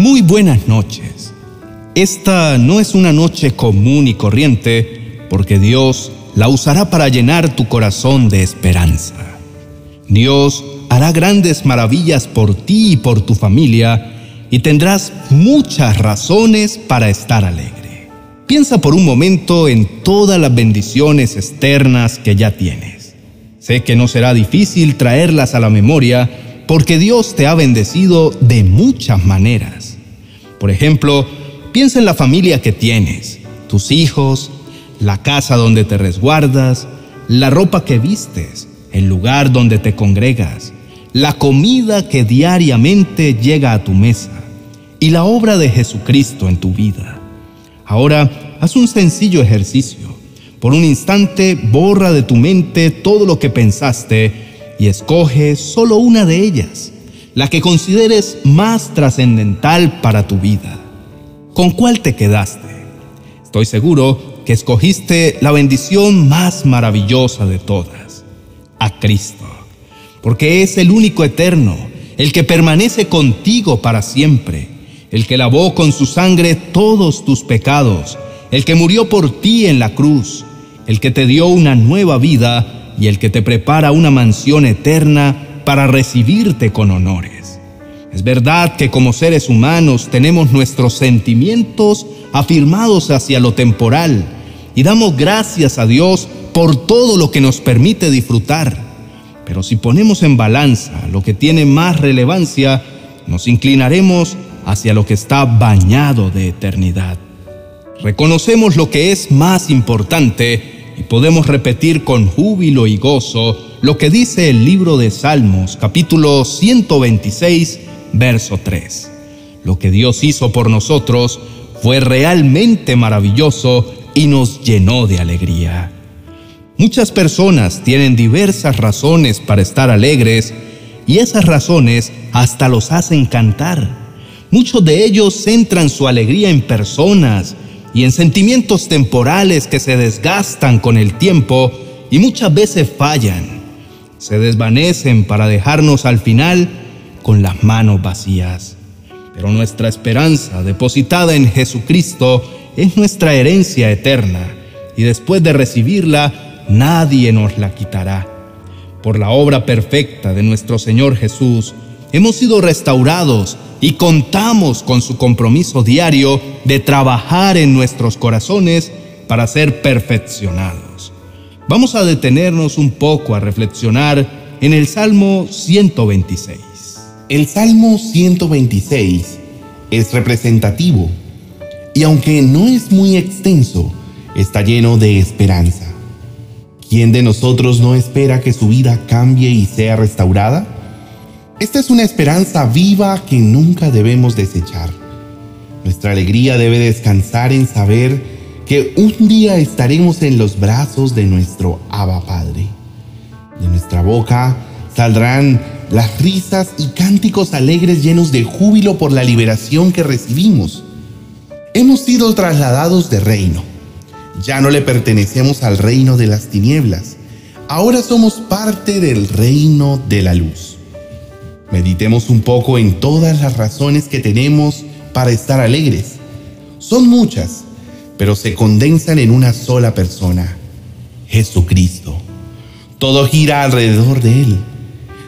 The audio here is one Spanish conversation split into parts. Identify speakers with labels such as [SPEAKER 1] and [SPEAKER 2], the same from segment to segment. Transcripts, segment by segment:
[SPEAKER 1] Muy buenas noches. Esta no es una noche común y corriente porque Dios la usará para llenar tu corazón de esperanza. Dios hará grandes maravillas por ti y por tu familia y tendrás muchas razones para estar alegre. Piensa por un momento en todas las bendiciones externas que ya tienes. Sé que no será difícil traerlas a la memoria porque Dios te ha bendecido de muchas maneras. Por ejemplo, piensa en la familia que tienes, tus hijos, la casa donde te resguardas, la ropa que vistes, el lugar donde te congregas, la comida que diariamente llega a tu mesa y la obra de Jesucristo en tu vida. Ahora, haz un sencillo ejercicio. Por un instante, borra de tu mente todo lo que pensaste y escoge solo una de ellas, la que consideres más trascendental para tu vida. ¿Con cuál te quedaste? Estoy seguro que escogiste la bendición más maravillosa de todas, a Cristo, porque es el único eterno, el que permanece contigo para siempre, el que lavó con su sangre todos tus pecados, el que murió por ti en la cruz, el que te dio una nueva vida y el que te prepara una mansión eterna para recibirte con honores. Es verdad que como seres humanos tenemos nuestros sentimientos afirmados hacia lo temporal y damos gracias a Dios por todo lo que nos permite disfrutar. Pero si ponemos en balanza lo que tiene más relevancia, nos inclinaremos hacia lo que está bañado de eternidad. Reconocemos lo que es más importante y podemos repetir con júbilo y gozo lo que dice el libro de Salmos, capítulo 126, verso 3. Lo que Dios hizo por nosotros fue realmente maravilloso y nos llenó de alegría. Muchas personas tienen diversas razones para estar alegres y esas razones hasta los hacen cantar. Muchos de ellos centran su alegría en personas, y en sentimientos temporales que se desgastan con el tiempo y muchas veces fallan. Se desvanecen para dejarnos al final con las manos vacías. Pero nuestra esperanza depositada en Jesucristo es nuestra herencia eterna y después de recibirla nadie nos la quitará. Por la obra perfecta de nuestro Señor Jesús, hemos sido restaurados y contamos con su compromiso diario de trabajar en nuestros corazones para ser perfeccionados. Vamos a detenernos un poco a reflexionar en el Salmo 126.
[SPEAKER 2] El Salmo 126 es representativo y aunque no es muy extenso, está lleno de esperanza. ¿Quién de nosotros no espera que su vida cambie y sea restaurada? Esta es una esperanza viva que nunca debemos desechar. Nuestra alegría debe descansar en saber que un día estaremos en los brazos de nuestro Abba Padre. De nuestra boca saldrán las risas y cánticos alegres llenos de júbilo por la liberación que recibimos. Hemos sido trasladados de reino. Ya no le pertenecemos al reino de las tinieblas. Ahora somos parte del reino de la luz. Meditemos un poco en todas las razones que tenemos para estar alegres. Son muchas, pero se condensan en una sola persona, Jesucristo. Todo gira alrededor de Él.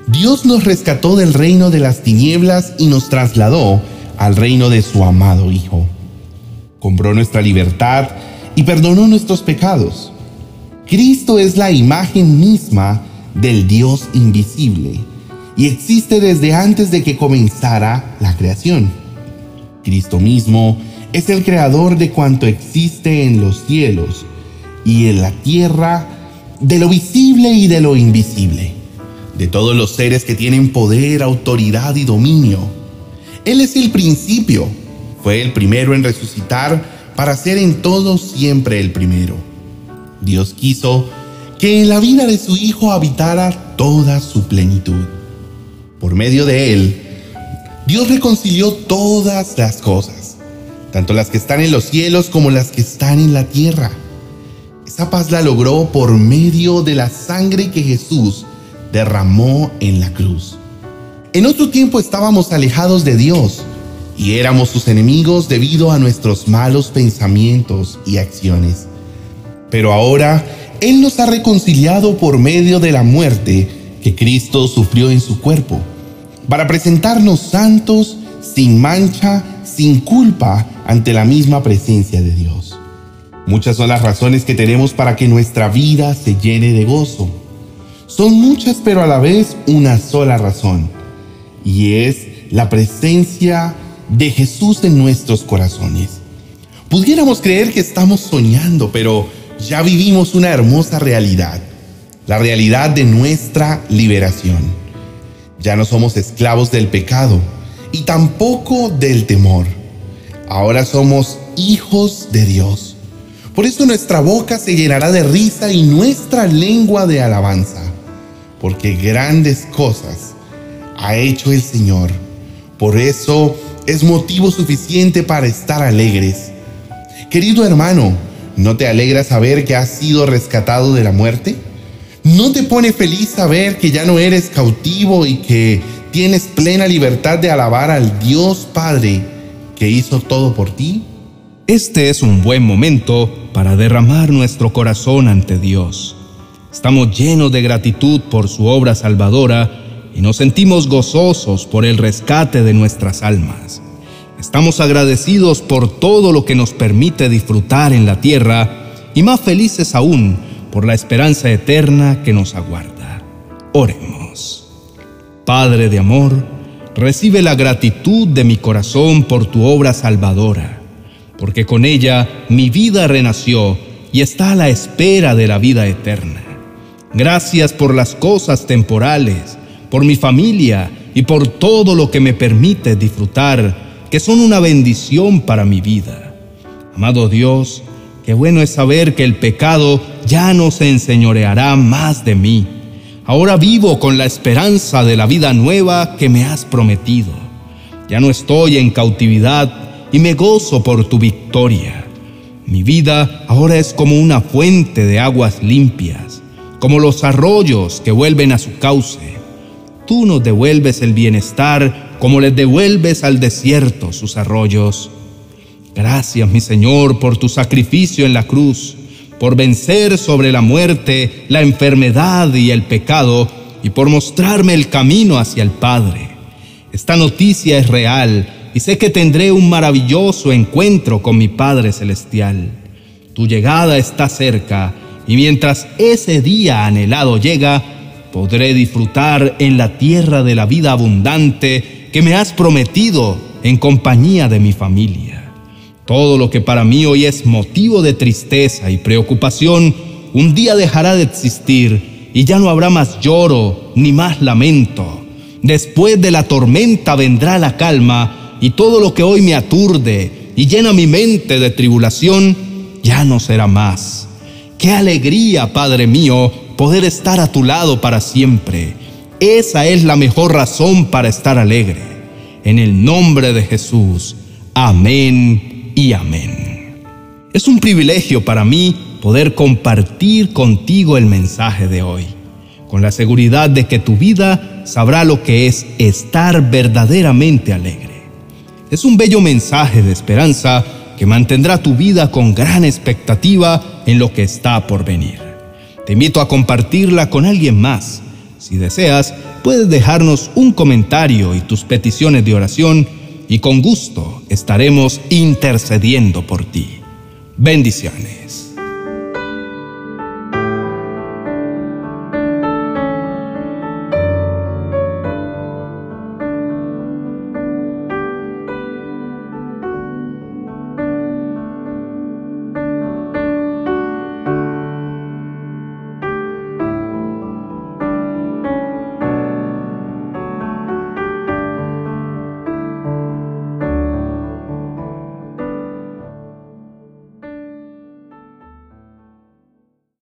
[SPEAKER 2] Dios nos rescató del reino de las tinieblas y nos trasladó al reino de su amado Hijo. Compró nuestra libertad y perdonó nuestros pecados. Cristo es la imagen misma del Dios invisible y existe desde antes de que comenzara la creación. Cristo mismo es el creador de cuanto existe en los cielos y en la tierra, de lo visible y de lo invisible, de todos los seres que tienen poder, autoridad y dominio. Él es el principio, fue el primero en resucitar para ser en todo siempre el primero. Dios quiso que en la vida de su Hijo habitara toda su plenitud por medio de Él, Dios reconcilió todas las cosas, tanto las que están en los cielos como las que están en la tierra. Esa paz la logró por medio de la sangre que Jesús derramó en la cruz. En otro tiempo estábamos alejados de Dios, y éramos sus enemigos debido a nuestros malos pensamientos y acciones. Pero ahora Él nos ha reconciliado por medio de la muerte que Cristo sufrió en su cuerpo, para presentarnos santos, sin mancha, sin culpa ante la misma presencia de Dios. Muchas son las razones que tenemos para que nuestra vida se llene de gozo. Son muchas, pero a la vez una sola razón, y es la presencia de Jesús en nuestros corazones. Pudiéramos creer que estamos soñando, pero ya vivimos una hermosa realidad, la realidad de nuestra liberación. Ya no somos esclavos del pecado y tampoco del temor. Ahora somos hijos de Dios. Por eso nuestra boca se llenará de risa y nuestra lengua de alabanza, porque grandes cosas ha hecho el Señor. Por eso es motivo suficiente para estar alegres. Querido hermano, ¿no te alegra saber que has sido rescatado de la muerte? ¿No te pone feliz saber que ya no eres cautivo y que tienes plena libertad de alabar al Dios Padre que hizo todo por ti?
[SPEAKER 1] Este es un buen momento para derramar nuestro corazón ante Dios. Estamos llenos de gratitud por su obra salvadora y nos sentimos gozosos por el rescate de nuestras almas. Estamos agradecidos por todo lo que nos permite disfrutar en la tierra y más felices aún por la esperanza eterna que nos aguarda. Oremos. Padre de amor, recibe la gratitud de mi corazón por tu obra salvadora, porque con ella mi vida renació y está a la espera de la vida eterna. Gracias por las cosas temporales por mi familia y por todo lo que me permite disfrutar, que son una bendición para mi vida. Amado Dios, qué bueno es saber que el pecado ya no se enseñoreará más de mí. Ahora vivo con la esperanza de la vida nueva que me has prometido. Ya no estoy en cautividad y me gozo por tu victoria. Mi vida ahora es como una fuente de aguas limpias, como los arroyos que vuelven a su cauce tú nos devuelves el bienestar como les devuelves al desierto sus arroyos. Gracias, mi Señor, por tu sacrificio en la cruz, por vencer sobre la muerte, la enfermedad y el pecado, y por mostrarme el camino hacia el Padre. Esta noticia es real y sé que tendré un maravilloso encuentro con mi Padre Celestial. Tu llegada está cerca y mientras ese día anhelado llega, podré disfrutar en la tierra de la vida abundante que me has prometido en compañía de mi familia. Todo lo que para mí hoy es motivo de tristeza y preocupación, un día dejará de existir y ya no habrá más lloro ni más lamento. Después de la tormenta vendrá la calma y todo lo que hoy me aturde y llena mi mente de tribulación, ya no será más. Qué alegría, Padre mío, poder estar a tu lado para siempre. Esa es la mejor razón para estar alegre. En el nombre de Jesús. Amén y amén. Es un privilegio para mí poder compartir contigo el mensaje de hoy, con la seguridad de que tu vida sabrá lo que es estar verdaderamente alegre. Es un bello mensaje de esperanza que mantendrá tu vida con gran expectativa en lo que está por venir. Te invito a compartirla con alguien más. Si deseas, puedes dejarnos un comentario y tus peticiones de oración y con gusto estaremos intercediendo por ti. Bendiciones.